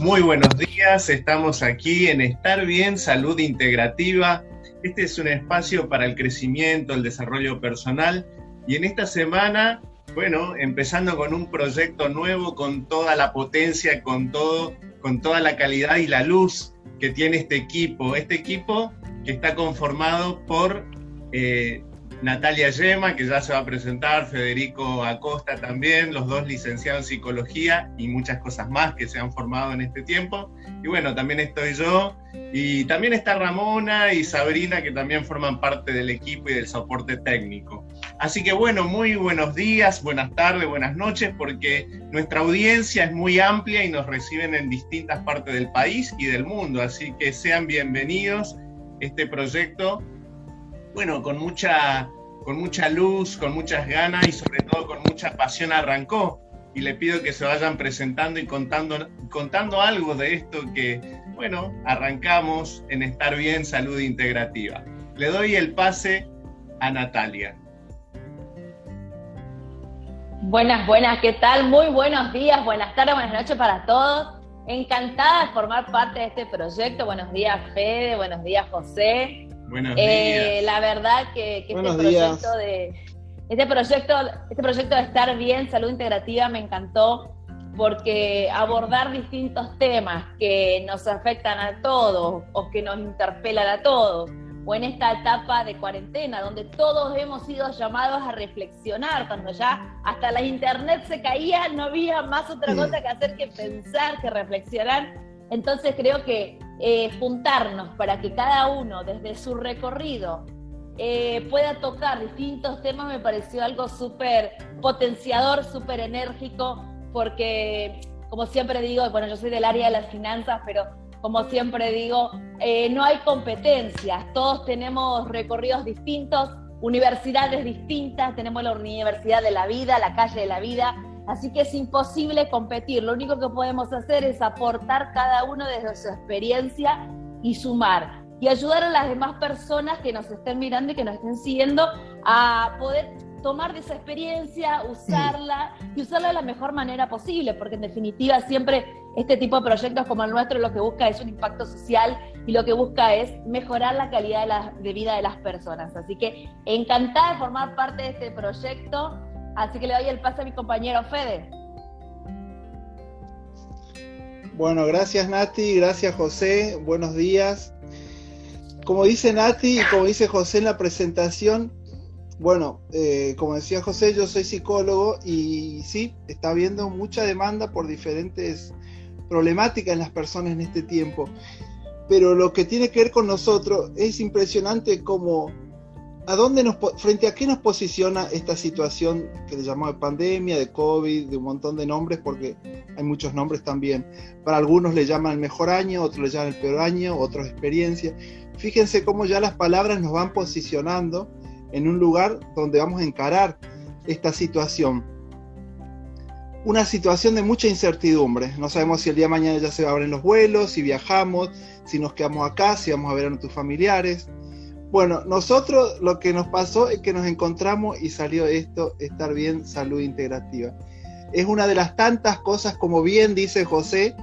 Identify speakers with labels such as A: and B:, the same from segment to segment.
A: Muy buenos días, estamos aquí en Estar Bien, Salud Integrativa. Este es un espacio para el crecimiento, el desarrollo personal y en esta semana, bueno, empezando con un proyecto nuevo con toda la potencia, con todo, con toda la calidad y la luz que tiene este equipo. Este equipo que está conformado por eh, Natalia Yema, que ya se va a presentar, Federico Acosta también, los dos licenciados en psicología y muchas cosas más que se han formado en este tiempo. Y bueno, también estoy yo y también está Ramona y Sabrina que también forman parte del equipo y del soporte técnico. Así que bueno, muy buenos días, buenas tardes, buenas noches, porque nuestra audiencia es muy amplia y nos reciben en distintas partes del país y del mundo. Así que sean bienvenidos. Este proyecto bueno, con mucha, con mucha luz, con muchas ganas y sobre todo con mucha pasión arrancó. Y le pido que se vayan presentando y contando, contando algo de esto que, bueno, arrancamos en Estar Bien, Salud Integrativa. Le doy el pase a Natalia.
B: Buenas, buenas, ¿qué tal? Muy buenos días, buenas tardes, buenas noches para todos. Encantada de formar parte de este proyecto. Buenos días, Fede, buenos días, José.
A: Buenos eh,
B: días. La verdad que, este proyecto de este proyecto, este proyecto de estar bien, salud integrativa, me encantó porque abordar distintos temas que nos afectan a todos o que nos interpelan a todos, o en esta etapa de cuarentena, donde todos hemos sido llamados a reflexionar, cuando ya hasta la internet se caía, no había más otra cosa que hacer que pensar, que reflexionar. Entonces creo que eh, juntarnos para que cada uno desde su recorrido eh, pueda tocar distintos temas me pareció algo súper potenciador, súper enérgico, porque como siempre digo, bueno, yo soy del área de las finanzas, pero como siempre digo, eh, no hay competencias, todos tenemos recorridos distintos, universidades distintas, tenemos la universidad de la vida, la calle de la vida, Así que es imposible competir. Lo único que podemos hacer es aportar cada uno desde su experiencia y sumar. Y ayudar a las demás personas que nos estén mirando y que nos estén siguiendo a poder tomar de esa experiencia, usarla y usarla de la mejor manera posible, porque en definitiva siempre este tipo de proyectos como el nuestro lo que busca es un impacto social y lo que busca es mejorar la calidad de, de vida de las personas. Así que encantada de formar parte de este proyecto Así que le doy el paso a mi compañero Fede.
C: Bueno, gracias Nati, gracias José, buenos días. Como dice Nati y como dice José en la presentación, bueno, eh, como decía José, yo soy psicólogo y sí, está habiendo mucha demanda por diferentes problemáticas en las personas en este tiempo. Pero lo que tiene que ver con nosotros es impresionante como ¿A dónde nos, frente a qué nos posiciona esta situación que le llamamos de pandemia, de COVID, de un montón de nombres, porque hay muchos nombres también? Para algunos le llaman el mejor año, otros le llaman el peor año, otros experiencia. Fíjense cómo ya las palabras nos van posicionando en un lugar donde vamos a encarar esta situación. Una situación de mucha incertidumbre. No sabemos si el día de mañana ya se abren los vuelos, si viajamos, si nos quedamos acá, si vamos a ver a nuestros familiares bueno, nosotros lo que nos pasó es que nos encontramos y salió esto, estar bien, salud integrativa. Es una de las tantas cosas, como bien dice José,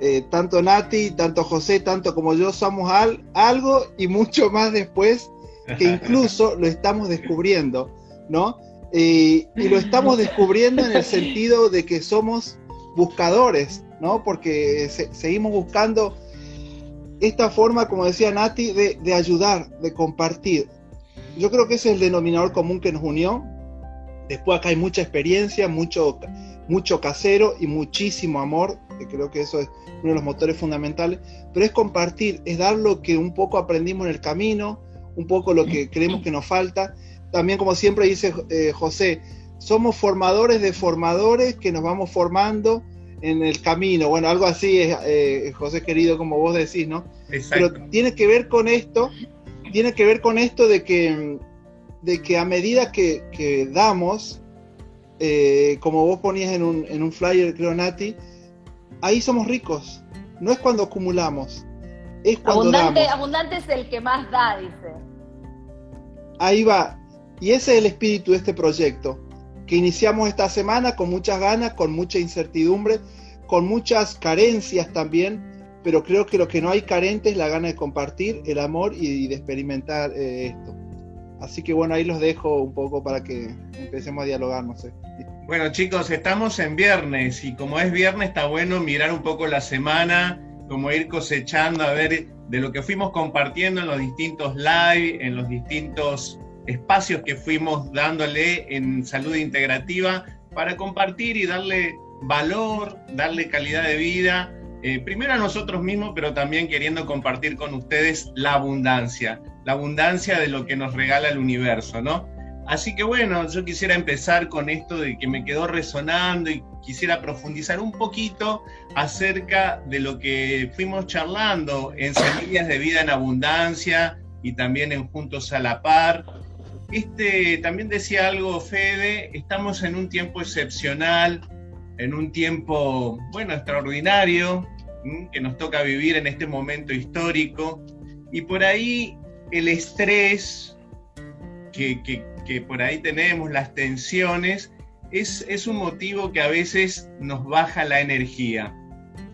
C: eh, tanto Nati, tanto José, tanto como yo somos algo y mucho más después, que incluso lo estamos descubriendo, ¿no? y lo estamos descubriendo en el sentido de que somos buscadores, ¿no? Porque seguimos buscando esta forma, como decía Nati, de, ayudar, de compartir. Yo creo que ese es el denominador común que nos unió. Después acá hay mucha experiencia, mucho, mucho casero y muchísimo amor, que creo que eso es uno de los motores fundamentales, pero es compartir, es dar lo que un poco aprendimos en el camino, un poco lo que creemos que nos falta. También, como siempre dice eh, José, somos formadores de formadores que nos vamos formando en el camino. Bueno, algo así es, eh, José querido, como vos decís, ¿no? Pero tiene que ver con esto, tiene que ver con esto de que, de que a medida que, damos, eh, como vos ponías en un, en un flyer, creo, Nati, ahí somos ricos. No es cuando acumulamos, es cuando
B: abundante,
C: damos.
B: Abundante es el que más da, dice.
C: Ahí va. Y ese es el espíritu de este proyecto que iniciamos esta semana con muchas ganas, con mucha incertidumbre, con muchas carencias también, pero creo que lo que no hay carente es la gana de compartir el amor y, de experimentar eh, esto. Así que bueno, ahí los dejo un poco para que empecemos a dialogar, no sé.
A: Bueno chicos, estamos en viernes y como es viernes está bueno mirar un poco la semana, como ir cosechando a ver de lo que fuimos compartiendo en los distintos live, en los distintos espacios que fuimos dándole en salud integrativa para compartir y darle valor, darle calidad de vida, eh, primero a nosotros mismos, pero también queriendo compartir con ustedes la abundancia, la abundancia de lo que nos regala el universo, ¿no? Así que bueno, yo quisiera empezar con esto de que me quedó resonando y quisiera profundizar un poquito acerca de lo que fuimos charlando en Semillas de Vida en Abundancia y también en Juntos a la Par. Este también decía algo Fede, estamos en un tiempo excepcional, en un tiempo, bueno, extraordinario, que nos toca vivir en este momento histórico, y por ahí el estrés que, que, por ahí tenemos, las tensiones, es, es un motivo que a veces nos baja la energía.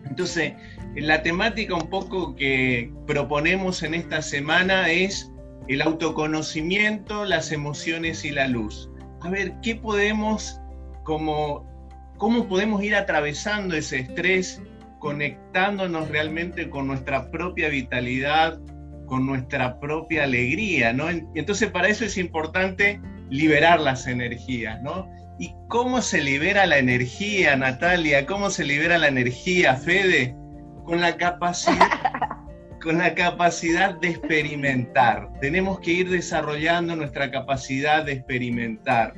A: Entonces, la temática un poco que proponemos en esta semana es el autoconocimiento, las emociones y la luz. A ver, ¿qué podemos como cómo podemos ir atravesando ese estrés, conectándonos realmente con nuestra propia vitalidad, con nuestra propia alegría, ¿no? Entonces para eso es importante liberar las energías, ¿no? ¿Y cómo se libera la energía, Natalia? ¿Cómo se libera la energía, Fede? Con la capacidad, con la capacidad de experimentar. Tenemos que ir desarrollando nuestra capacidad de experimentar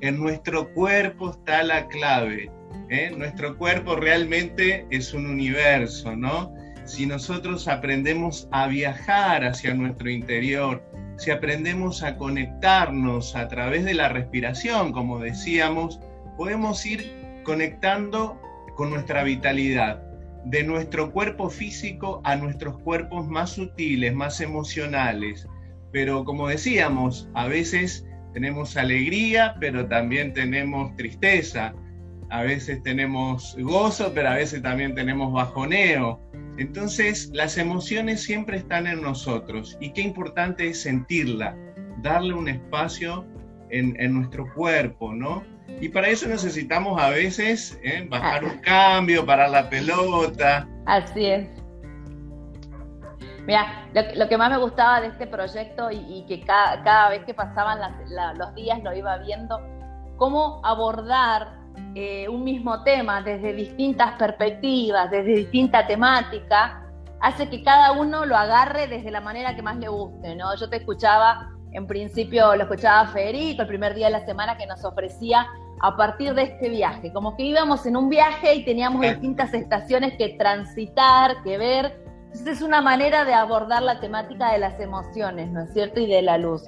A: en nuestro cuerpo está la clave. ¿eh? Nuestro cuerpo realmente es un universo, ¿no? Si nosotros aprendemos a viajar hacia nuestro interior, si aprendemos a conectarnos a través de la respiración, como decíamos, podemos ir conectando con nuestra vitalidad, de nuestro cuerpo físico a nuestros cuerpos más sutiles, más emocionales. Pero como decíamos, a veces tenemos alegría, pero también tenemos tristeza. A veces tenemos gozo, pero a veces también tenemos bajoneo. Entonces, las emociones siempre están en nosotros y qué importante es sentirla, darle un espacio en, nuestro cuerpo, ¿no? Y para eso necesitamos a veces ¿eh? bajar un cambio, parar la pelota.
B: Así es. Mira, lo, que más me gustaba de este proyecto y, que cada, vez que pasaban los días lo iba viendo, cómo abordar eh, un mismo tema desde distintas perspectivas, desde distinta temática, hace que cada uno lo agarre desde la manera que más le guste, ¿no? Yo te escuchaba, en principio lo escuchaba Federico el primer día de la semana que nos ofrecía a partir de este viaje, como que íbamos en un viaje y teníamos distintas estaciones que transitar, que ver, entonces es una manera de abordar la temática de las emociones, ¿no es cierto? Y de la luz.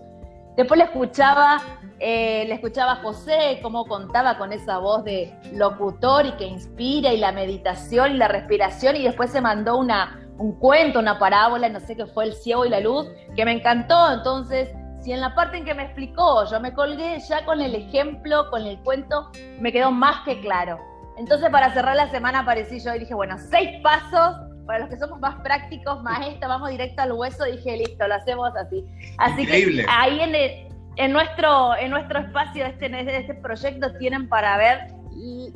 B: Después le escuchaba, eh, le escuchaba a José cómo contaba con esa voz de locutor y que inspira y la meditación y la respiración y después se mandó una, un cuento, una parábola, no sé qué fue el ciego y la luz, que me encantó. Entonces, si en la parte en que me explicó yo me colgué, ya con el ejemplo, con el cuento, me quedó más que claro. Entonces, para cerrar la semana aparecí yo y dije, bueno, seis pasos para los que somos más prácticos, más esto, vamos directo al hueso, dije, listo, lo hacemos así. Así que ahí en, en, nuestro, en nuestro espacio este, de este proyecto tienen para ver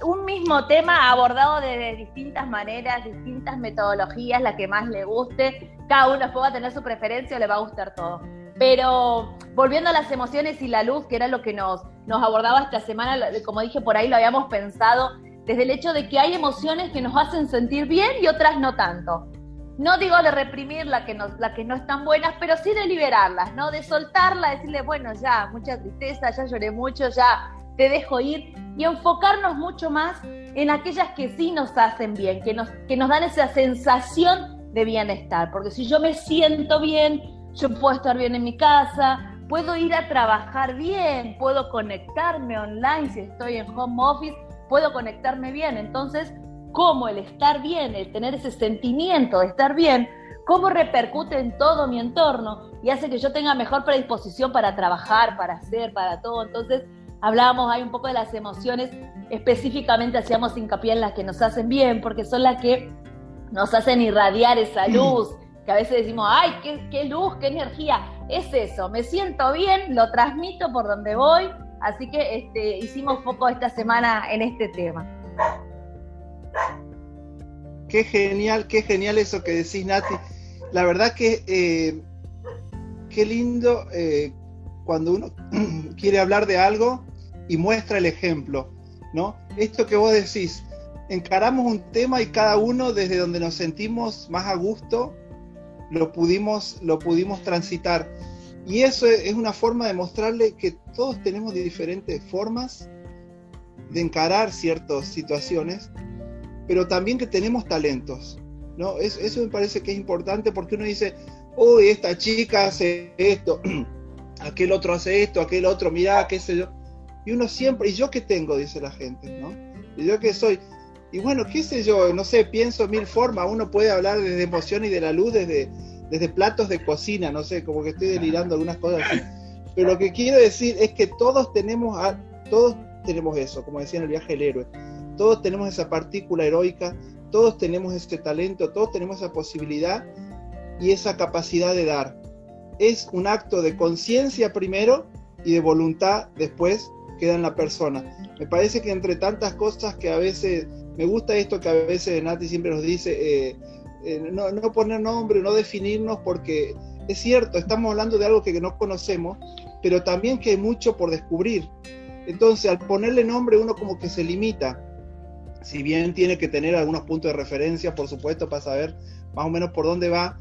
B: un mismo tema abordado de distintas maneras, distintas metodologías, la que más le guste. Cada uno pueda tener su preferencia o le va a gustar todo. Pero volviendo a las emociones y la luz, que era lo que nos, nos abordaba esta semana, como dije por ahí, lo habíamos pensado desde el hecho de que hay emociones que nos hacen sentir bien y otras no tanto. No digo de reprimir las que, no, la que no están buenas, pero sí de liberarlas, ¿no? De soltarla, decirle, bueno, ya, mucha tristeza, ya lloré mucho, ya te dejo ir, y enfocarnos mucho más en aquellas que sí nos hacen bien, que nos, que nos dan esa sensación de bienestar. Porque si yo me siento bien, yo puedo estar bien en mi casa, puedo ir a trabajar bien, puedo conectarme online si estoy en home office puedo conectarme bien. Entonces, cómo el estar bien, el tener ese sentimiento de estar bien, cómo repercute en todo mi entorno y hace que yo tenga mejor predisposición para trabajar, para hacer, para todo. Entonces, hablábamos ahí un poco de las emociones, específicamente hacíamos hincapié en las que nos hacen bien, porque son las que nos hacen irradiar esa luz, que a veces decimos, ay, qué, qué luz, qué energía. Es eso, me siento bien, lo transmito por donde voy, así que este, hicimos foco esta semana en este tema.
C: Qué genial, qué genial eso que decís, Nati. La verdad que eh, qué lindo eh, cuando uno quiere hablar de algo y muestra el ejemplo, ¿no? Esto que vos decís, encaramos un tema y cada uno desde donde nos sentimos más a gusto lo pudimos, lo pudimos transitar. Y eso es una forma de mostrarle que todos tenemos diferentes formas de encarar ciertas situaciones, pero también que tenemos talentos. ¿no? Eso, me parece que es importante porque uno dice, uy, esta chica hace esto, aquel otro hace esto, aquel otro, mira, qué sé yo. Y uno siempre, ¿y yo qué tengo? Dice la gente, ¿no? ¿Y yo qué soy? Y bueno, qué sé yo, no sé, pienso mil formas, uno puede hablar desde emoción y de la luz, desde, desde platos de cocina, no sé, como que estoy delirando algunas cosas así. Pero lo que quiero decir es que todos tenemos, todos tenemos eso, como decía en el viaje del héroe, todos tenemos esa partícula heroica, todos tenemos ese talento, todos tenemos esa posibilidad y esa capacidad de dar. Es un acto de conciencia primero y de voluntad después queda en la persona. Me parece que entre tantas cosas que a veces, me gusta esto que a veces Nati siempre nos dice, eh, eh, no, no, poner nombre, no definirnos, porque es cierto, estamos hablando de algo que no conocemos, pero también que hay mucho por descubrir. Entonces, al ponerle nombre, uno como que se limita. Si bien tiene que tener algunos puntos de referencia, por supuesto, para saber más o menos por dónde va,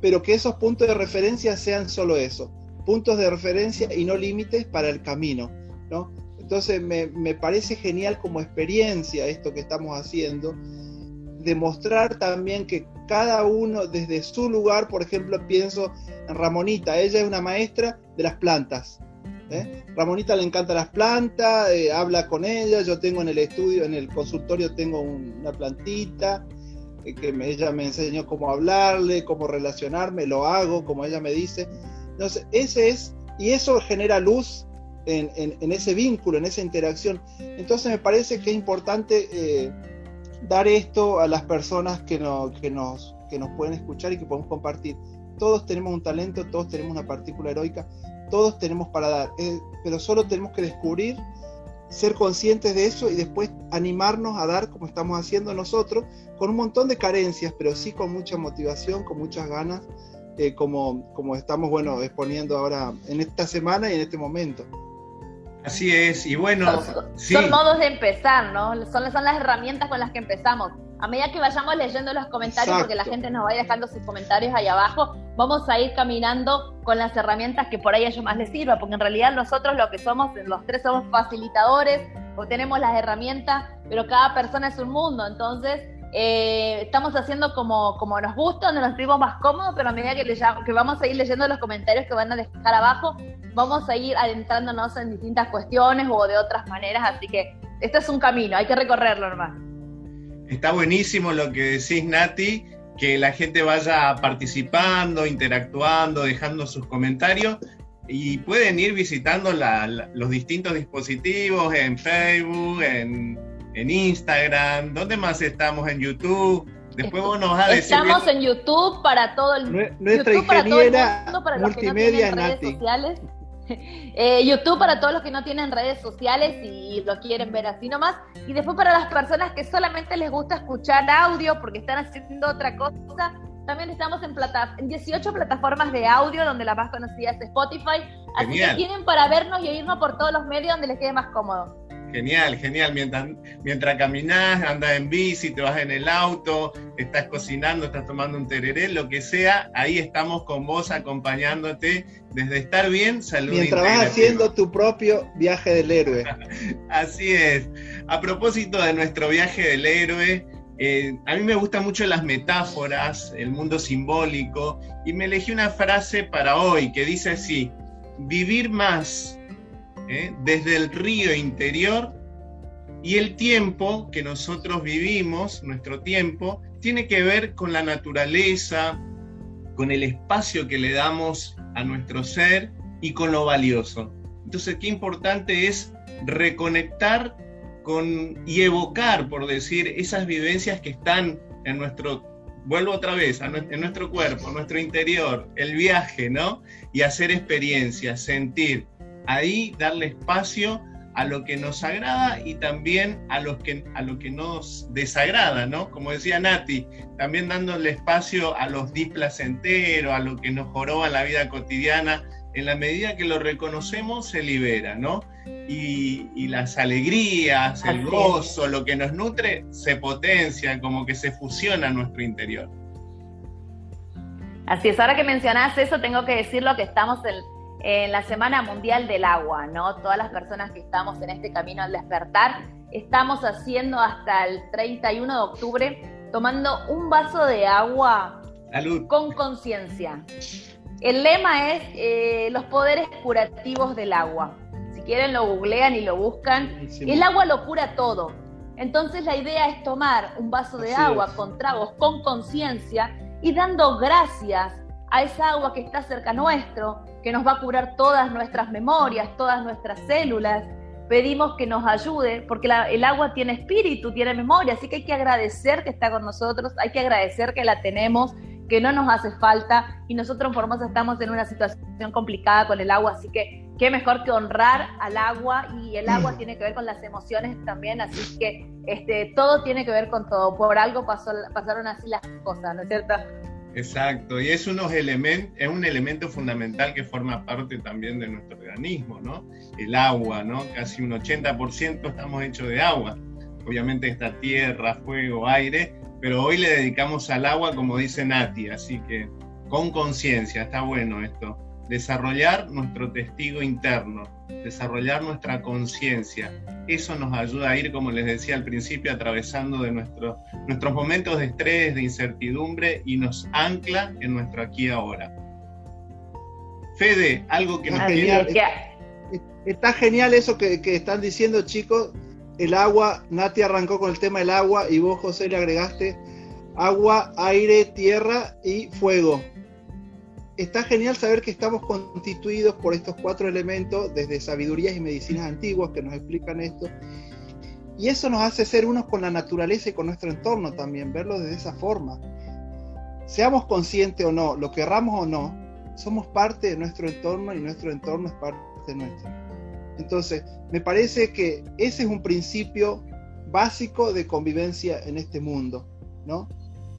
C: pero que esos puntos de referencia sean solo eso, puntos de referencia y no límites para el camino. ¿no? Entonces me, me, parece genial como experiencia esto que estamos haciendo, demostrar también que cada uno desde su lugar, por ejemplo, pienso en Ramonita, ella es una maestra de las plantas. ¿eh? Ramonita le encanta las plantas, eh, habla con ella, yo tengo en el estudio, en el consultorio tengo una plantita, eh, que ella me enseñó cómo hablarle, cómo relacionarme, lo hago, como ella me dice. Entonces, ese es, y eso genera luz en, en, ese vínculo, en esa interacción. Entonces me parece que es importante eh, dar esto a las personas que, no, que, nos, que nos pueden escuchar y que podemos compartir. Todos tenemos un talento, todos tenemos una partícula heroica, todos tenemos para dar, eh, pero solo tenemos que descubrir, ser conscientes de eso y después animarnos a dar como estamos haciendo nosotros, con un montón de carencias, pero sí con mucha motivación, con muchas ganas, eh, como, como estamos bueno, exponiendo ahora en esta semana y en este momento.
A: Así es, y bueno.
B: Son, modos de empezar, ¿no? Son, son las herramientas con las que empezamos. A medida que vayamos leyendo los comentarios, porque la gente nos va dejando sus comentarios ahí abajo, vamos a ir caminando con las herramientas que por ahí a ellos más les sirva, porque en realidad nosotros lo que somos, los tres somos facilitadores, o tenemos las herramientas, pero cada persona es un mundo, entonces eh, estamos haciendo como, como nos gusta, donde nos sentimos más cómodos, pero a medida que, que vamos a ir leyendo los comentarios que van a dejar abajo, vamos a ir adentrándonos en distintas cuestiones o de otras maneras, así que este es un camino, hay que recorrerlo nomás.
A: Está buenísimo lo que decís, Nati, que la gente vaya participando, interactuando, dejando sus comentarios y pueden ir visitando los distintos dispositivos en Facebook, en, Instagram, ¿dónde más estamos? En YouTube. Después vos nos vas a
B: decir. Estamos en YouTube para todo el
C: Nuestra
B: YouTube
C: ingeniera para para multimedia,
B: redes sociales. Eh, YouTube para todos los que no tienen redes sociales y lo quieren ver así nomás. Y después para las personas que solamente les gusta escuchar audio porque están haciendo otra cosa. También estamos en, plata en 18 plataformas de audio, donde la más conocida es Spotify. Así que tienen para vernos y oírnos por todos los medios donde les quede más cómodo.
A: Genial, genial. Mientras, mientras caminas, andas en bici, te vas en el auto, estás cocinando, estás tomando un tereré, lo que sea, ahí estamos con vos acompañándote desde estar bien, salud.
C: Mientras vas haciendo tu propio viaje del héroe.
A: Así es. A propósito de nuestro viaje del héroe, eh, a mí me gustan mucho las metáforas, el mundo simbólico, y me elegí una frase para hoy que dice así, vivir más ¿eh? desde el río interior y el tiempo que nosotros vivimos, nuestro tiempo, tiene que ver con la naturaleza, con el espacio que le damos a nuestro ser y con lo valioso. Entonces, qué importante es reconectar con, y evocar, por decir, esas vivencias que están en nuestro, vuelvo otra vez, en nuestro cuerpo, en nuestro interior, el viaje, ¿no? Y hacer experiencias, sentir. Ahí darle espacio a lo que nos agrada y también a, los que, a lo que nos desagrada, ¿no? Como decía Nati, también dándole espacio a los displacenteros, a lo que nos joroba la vida cotidiana, en la medida que lo reconocemos se libera, ¿no? Y, las alegrías, el gozo, lo que nos nutre, se potencia, como que se fusiona en nuestro interior.
B: Así es, ahora que mencionás eso, tengo que decir lo que estamos en en la Semana Mundial del Agua, ¿no? Todas las personas que estamos en este camino al despertar, estamos haciendo hasta el 31 de octubre, tomando un vaso de agua con conciencia. El lema es eh, los poderes curativos del agua. Si quieren lo googlean y lo buscan. El agua lo cura todo. Entonces la idea es tomar un vaso de agua con tragos, con conciencia y dando gracias a esa agua que está cerca nuestro, que nos va a curar todas nuestras memorias, todas nuestras células. Pedimos que nos ayude, porque el agua tiene espíritu, tiene memoria, así que hay que agradecer que está con nosotros, hay que agradecer que la tenemos, que no nos hace falta, y nosotros en Formosa estamos en una situación complicada con el agua, así que qué mejor que honrar al agua, y el agua tiene que ver con las emociones también, así que este, todo tiene que ver con todo, por algo pasó, pasaron así las cosas, ¿no es cierto?
A: Exacto, y es, unos es un elemento fundamental que forma parte también de nuestro organismo, ¿no? El agua, ¿no? Casi un 80% estamos hechos de agua. Obviamente está tierra, fuego, aire, pero hoy le dedicamos al agua como dice Nati, así que con conciencia, está bueno esto desarrollar nuestro testigo interno, desarrollar nuestra conciencia. Eso nos ayuda a ir, como les decía al principio, atravesando de nuestro, nuestros momentos de estrés, de incertidumbre y nos ancla en nuestro aquí y ahora. Fede, algo que nos
C: genial, Está genial eso que, que están diciendo, chicos. El agua, Nati arrancó con el tema del agua y vos, José, le agregaste agua, aire, tierra y fuego está genial saber que estamos constituidos por estos cuatro elementos desde sabidurías y medicinas antiguas que nos explican esto. Y eso nos hace ser unos con la naturaleza y con nuestro entorno también, verlo de esa forma. Seamos conscientes o no, lo querramos o no, somos parte de nuestro entorno y nuestro entorno es parte nuestro. Entonces, me parece que ese es un principio básico de convivencia en este mundo, ¿no?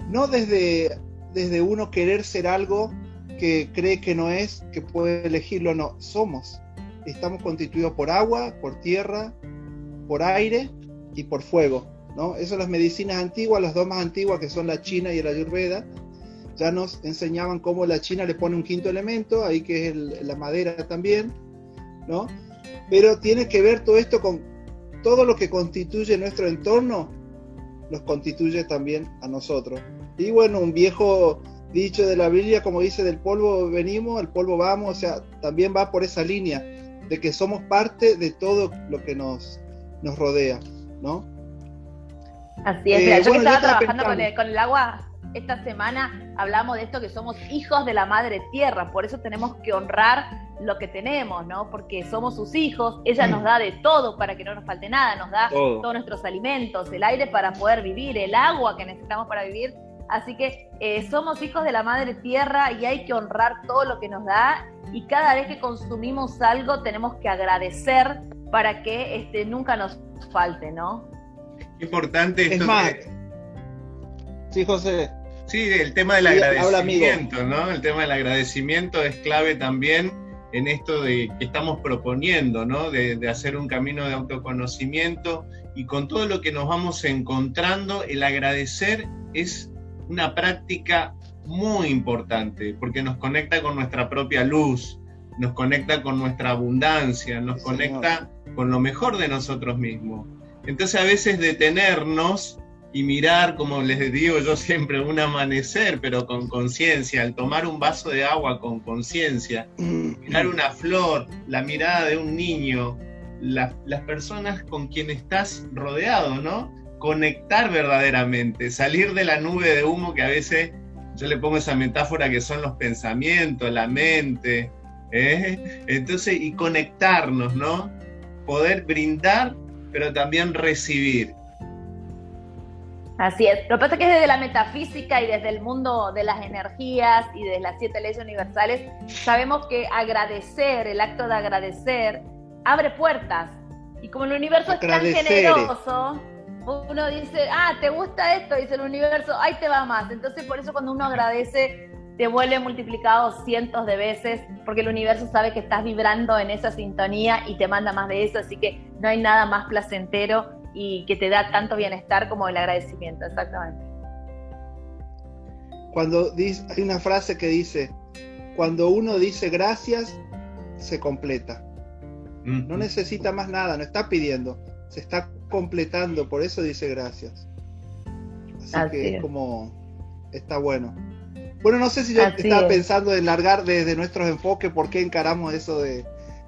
C: No desde, desde uno querer ser algo que cree que no es, que puede elegirlo, no, somos. Estamos constituidos por agua, por tierra, por aire y por fuego. ¿no? Esas las medicinas antiguas, las dos más antiguas que son la China y la Ayurveda. Ya nos enseñaban cómo la China le pone un quinto elemento, ahí que es la madera también, ¿no? Pero tiene que ver todo esto con todo lo que constituye nuestro entorno, los constituye también a nosotros. Y bueno, un viejo dicho de la Biblia, como dice, del polvo venimos, al polvo vamos, o sea, también va por esa línea de que somos parte de todo lo que nos, nos rodea, ¿no?
B: Así es, eh, yo que estaba trabajando con el, con el, agua esta semana, hablamos de esto que somos hijos de la madre tierra, por eso tenemos que honrar lo que tenemos, ¿no? Porque somos sus hijos, ella nos da de todo para que no nos falte nada, nos da todos nuestros alimentos, el aire para poder vivir, el agua que necesitamos para vivir, Así que eh, somos hijos de la madre tierra y hay que honrar todo lo que nos da y cada vez que consumimos algo tenemos que agradecer para que este, nunca nos falte, ¿no?
A: Importante esto.
C: Es más, sí, José.
A: Sí, el tema del agradecimiento, ¿no? El tema del agradecimiento es clave también en esto de que estamos proponiendo, ¿no? De, de, hacer un camino de autoconocimiento y con todo lo que nos vamos encontrando, el agradecer es una práctica muy importante porque nos conecta con nuestra propia luz, nos conecta con nuestra abundancia, nos conecta con lo mejor de nosotros mismos. Entonces a veces detenernos y mirar, como les digo yo siempre, un amanecer, pero con conciencia, al tomar un vaso de agua con conciencia, mirar una flor, la mirada de un niño, las personas con quienes estás rodeado, ¿no? Conectar verdaderamente, salir de la nube de humo que a veces yo le pongo esa metáfora que son los pensamientos, la mente, ¿eh? entonces, y conectarnos, ¿no? poder brindar, pero también recibir.
B: Así es. Lo que pasa es que desde la metafísica y desde el mundo de las energías y de las siete leyes universales, sabemos que agradecer, el acto de agradecer, abre puertas. Y como el universo es tan generoso, uno dice, ah, ¿te gusta esto? Dice el universo, ahí te va más. Entonces, por eso cuando uno agradece, te vuelve multiplicado cientos de veces, porque el universo sabe que estás vibrando en esa sintonía y te manda más de eso. Así que no hay nada más placentero y que te da tanto bienestar como el agradecimiento, exactamente.
C: Cuando dice, hay una frase que dice, cuando uno dice gracias, se completa. No necesita más nada, no está pidiendo, se está completando, por eso dice gracias. Así, que es como, está bueno. Bueno, no sé si yo estaba pensando en largar desde nuestros enfoques por qué encaramos eso de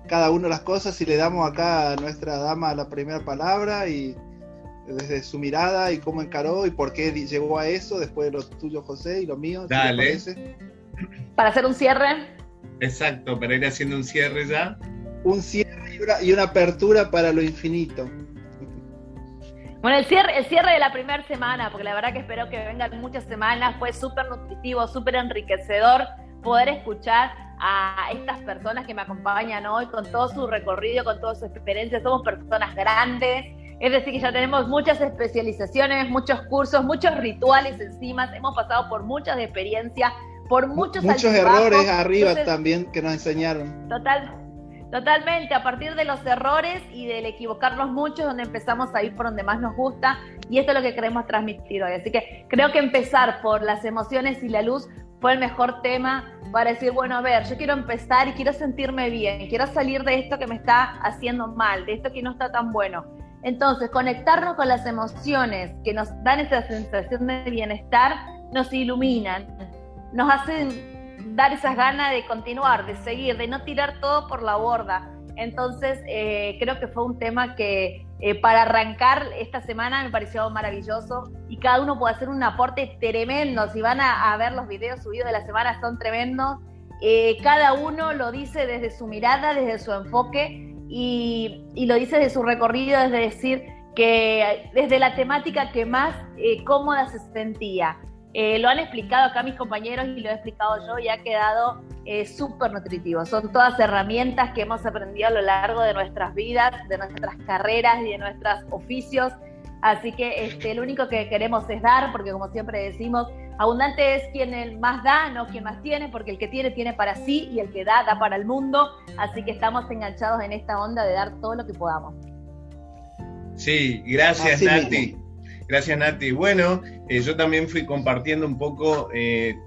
C: cada uno de las cosas y le damos acá a nuestra dama la primera palabra y desde su mirada y cómo encaró y por qué llegó a eso después de lo tuyo José y lo mío.
A: Dale.
B: para hacer un cierre.
A: Exacto, para ir haciendo un cierre ya.
C: Un cierre y una, y una apertura para lo infinito.
B: Bueno, el cierre, el cierre de la primera semana, porque la verdad que espero que vengan muchas semanas, fue súper nutritivo, súper enriquecedor poder escuchar a estas personas que me acompañan hoy con todo su recorrido, con toda su experiencia. Somos personas grandes, es decir, que ya tenemos muchas especializaciones, muchos cursos, muchos rituales encima, hemos pasado por muchas experiencias, por muchos
C: Muchos errores arriba también que nos enseñaron.
B: Total, Totalmente, a partir de los errores y del equivocarnos mucho, donde empezamos a ir por donde más nos gusta, y esto es lo que queremos transmitir hoy. Así que creo que empezar por las emociones y la luz fue el mejor tema para decir, bueno, a ver, yo quiero empezar y quiero sentirme bien, quiero salir de esto que me está haciendo mal, de esto que no está tan bueno. Entonces, conectarnos con las emociones que nos dan esa sensación de bienestar, nos iluminan, nos hacen dar esas ganas de continuar, de seguir, de no tirar todo por la borda. Entonces, eh, creo que fue un tema que eh, para arrancar esta semana me pareció maravilloso y cada uno puede hacer un aporte tremendo. Si van a, ver los videos subidos de la semana, son tremendos. Eh, cada uno lo dice desde su mirada, desde su enfoque y, lo dice desde su recorrido, es decir, que desde la temática que más cómoda se sentía. Eh, lo han explicado acá mis compañeros y lo he explicado yo y ha quedado eh, súper nutritivo. Son todas herramientas que hemos aprendido a lo largo de nuestras vidas, de nuestras carreras y de nuestros oficios. Así que este, lo único que queremos es dar, porque como siempre decimos, abundante es quien más da, no quien más tiene, porque el que tiene tiene para sí y el que da da para el mundo. Así que estamos enganchados en esta onda de dar todo lo que podamos.
A: Sí, gracias Nati. Gracias, Nati. Bueno, eh, yo también fui compartiendo un poco eh,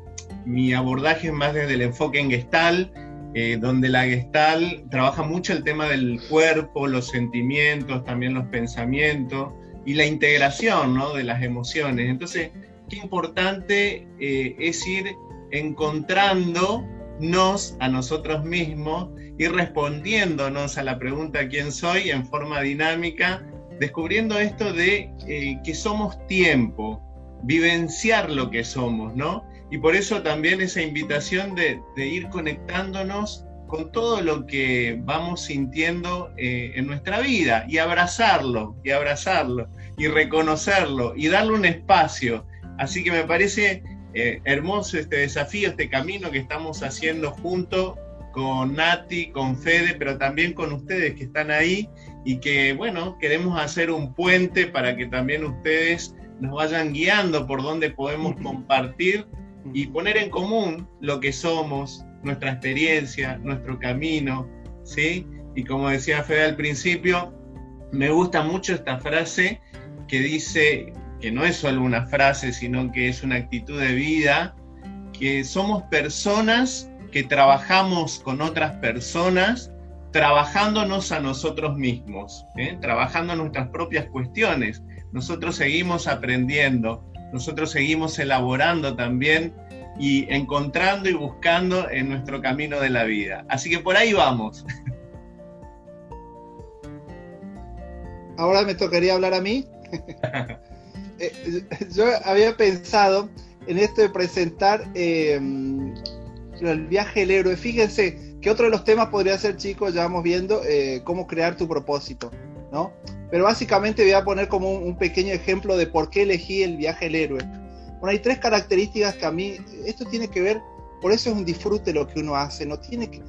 A: mi abordaje más desde el enfoque en Gestal, eh, donde la Gestal trabaja mucho el tema del cuerpo, los sentimientos, también los pensamientos y la integración ¿no? de las emociones. Entonces, qué importante es ir encontrándonos a nosotros mismos y respondiéndonos a la pregunta quién soy en forma dinámica descubriendo esto de eh, que somos tiempo, vivenciar lo que somos, ¿no? Y por eso también esa invitación de, ir conectándonos con todo lo que vamos sintiendo eh, en nuestra vida y abrazarlo, y abrazarlo, y reconocerlo, y darle un espacio. Así que me parece eh, hermoso este desafío, este camino que estamos haciendo junto con Nati, con Fede, pero también con ustedes que están ahí y que, bueno, queremos hacer un puente para que también ustedes nos vayan guiando por donde podemos compartir y poner en común lo que somos, nuestra experiencia, nuestro camino, ¿sí? Y como decía Fede al principio, me gusta mucho esta frase que dice, que no es solo una frase, sino que es una actitud de vida, que somos personas que trabajamos con otras personas trabajándonos a nosotros mismos, ¿eh? trabajando nuestras propias cuestiones. Nosotros seguimos aprendiendo, nosotros seguimos elaborando también y encontrando y buscando en nuestro camino de la vida. Así que por ahí vamos.
C: Ahora me tocaría hablar a mí. Eh, yo había pensado en esto de presentar eh, el viaje del héroe. Fíjense, que otro de los temas podría ser, chicos, ya vamos viendo, eh, cómo crear tu propósito, ¿no? Pero básicamente voy a poner como un, pequeño ejemplo de por qué elegí el viaje del héroe. Bueno, hay tres características que a mí, esto tiene que ver, por eso es un disfrute lo que uno hace, no tiene que,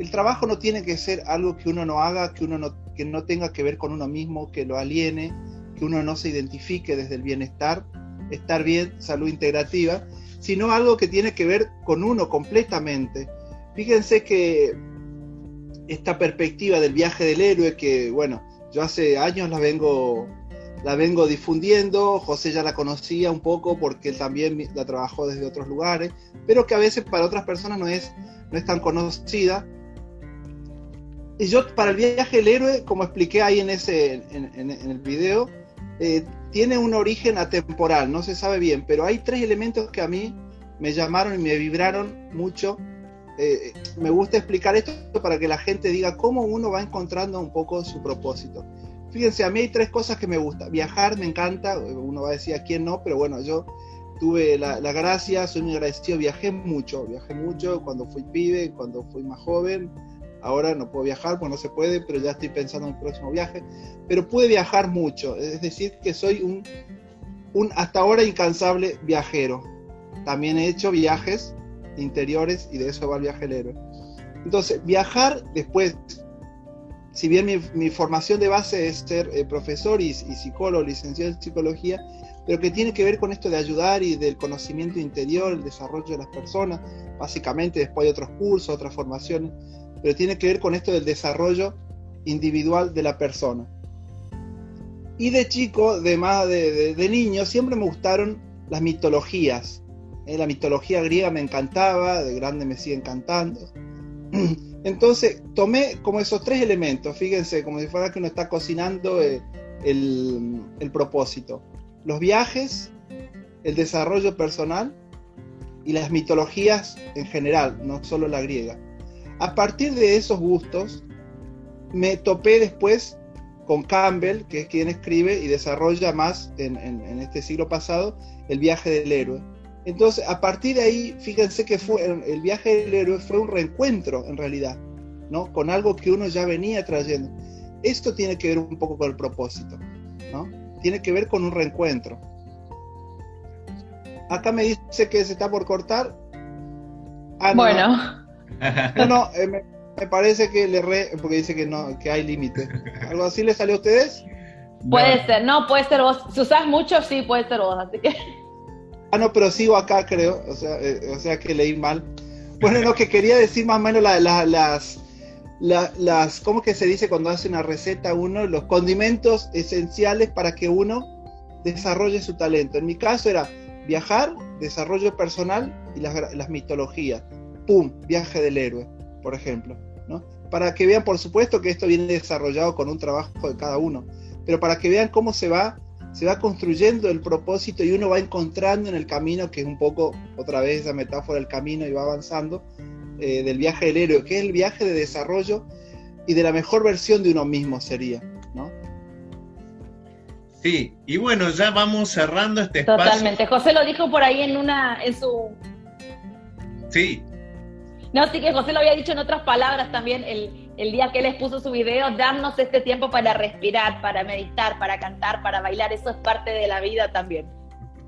C: el trabajo no tiene que ser algo que uno no haga, que uno no, que no tenga que ver con uno mismo, que lo aliene, que uno no se identifique desde el bienestar, estar bien, salud integrativa, sino algo que tiene que ver con uno completamente. Fíjense que esta perspectiva del viaje del héroe, que bueno, yo hace años la vengo, la vengo difundiendo, José ya la conocía un poco porque él también la trabajó desde otros lugares, pero que a veces para otras personas no es, no es tan conocida. Y yo para el viaje del héroe, como expliqué ahí en, ese, en, el video, eh, tiene un origen atemporal, no se sabe bien, pero hay tres elementos que a mí me llamaron y me vibraron mucho. Eh, me gusta explicar esto para que la gente diga cómo uno va encontrando un poco su propósito. Fíjense, a mí hay tres cosas que me gusta. Viajar me encanta, uno va a decir a quién no, pero bueno, yo tuve la, gracia, soy muy agradecido, viajé mucho, viajé mucho cuando fui pibe, cuando fui más joven, Ahora no puedo viajar, pues no se puede, pero ya estoy pensando en el próximo viaje. Pero pude viajar mucho, es decir, que soy un hasta ahora incansable viajero. También he hecho viajes interiores y de eso va el viaje héroe. Entonces, viajar después, si bien mi, formación de base es ser eh, profesor y, y, psicólogo, licenciado en psicología, pero que tiene que ver con esto de ayudar y del conocimiento interior, el desarrollo de las personas, básicamente después de otros cursos, otras formaciones pero tiene que ver con esto del desarrollo individual de la persona. Y de chico, de más de, niño, siempre me gustaron las mitologías. Eh, la mitología griega me encantaba, de grande me sigue encantando. Entonces tomé como esos tres elementos, fíjense, como si fuera que uno está cocinando eh, el, el propósito. Los viajes, el desarrollo personal y las mitologías en general, no solo la griega. A partir de esos gustos, me topé después con Campbell, que es quien escribe y desarrolla más en, este siglo pasado el viaje del héroe. Entonces, a partir de ahí, fíjense que fue el viaje del héroe fue un reencuentro en realidad, ¿no? Con algo que uno ya venía trayendo. Esto tiene que ver un poco con el propósito, ¿no? Tiene que ver con un reencuentro. Acá me dice que se está por cortar.
B: Ah, bueno.
C: No, no, eh, me, parece que le re, porque dice que no, que hay límite. ¿Algo así le salió a ustedes?
B: Puede ser, no, puede ser vos. Si usás mucho, sí, puede ser vos, así que.
C: Ah, no, pero sigo acá, creo. O sea, eh, o sea que leí mal. Bueno, lo que quería decir más o menos las, las, ¿cómo que se dice cuando hace una receta uno? Los condimentos esenciales para que uno desarrolle su talento. En mi caso era viajar, desarrollo personal y las, las mitologías. ¡pum! Viaje del héroe, por ejemplo. ¿no? Para que vean, por supuesto, que esto viene desarrollado con un trabajo de cada uno, pero para que vean cómo se va, se va construyendo el propósito y uno va encontrando en el camino, que es un poco, otra vez, esa metáfora del camino y va avanzando, eh, del viaje del héroe, que es el viaje de desarrollo y de la mejor versión de uno mismo sería, ¿no?
A: Sí, y bueno, ya vamos cerrando este espacio.
B: Totalmente. José lo dijo por ahí en una, en su.
A: Sí,
B: no, sí que José lo había dicho en otras palabras también el, el día que él expuso su video, darnos este tiempo para respirar, para meditar, para cantar, para bailar, eso es parte de la vida también.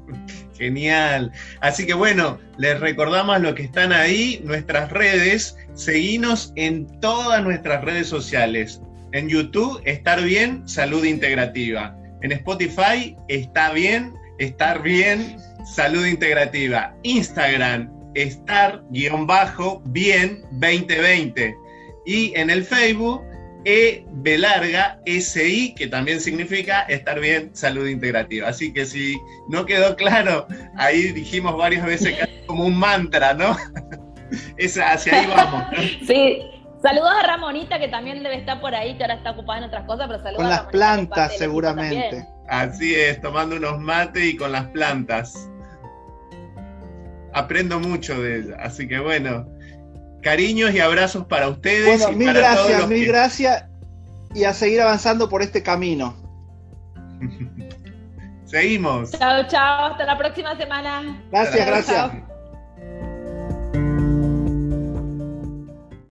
A: Genial. Así que bueno, les recordamos a los que están ahí, nuestras redes, seguinos en todas nuestras redes sociales. En YouTube, Estar Bien, Salud Integrativa. En Spotify, Está Bien, Estar Bien, Salud Integrativa. Instagram, estar-bien 2020. Y en el Facebook, E B larga SI, que también significa estar bien, salud integrativa. Así que si no quedó claro, ahí dijimos varias veces como un mantra, ¿no? es, hacia ahí vamos.
B: Sí, Saludos a Ramonita, que también debe estar por ahí, que ahora está ocupada en otras cosas, pero saludos
C: Con las plantas, seguramente.
A: Así es, tomando unos mates y con las plantas aprendo mucho de ella. Así que bueno, cariños y abrazos para ustedes.
C: Bueno, mil gracias, mil gracias y a seguir avanzando por este camino.
A: Seguimos.
B: Chao, chao, hasta la próxima semana.
C: Gracias, gracias.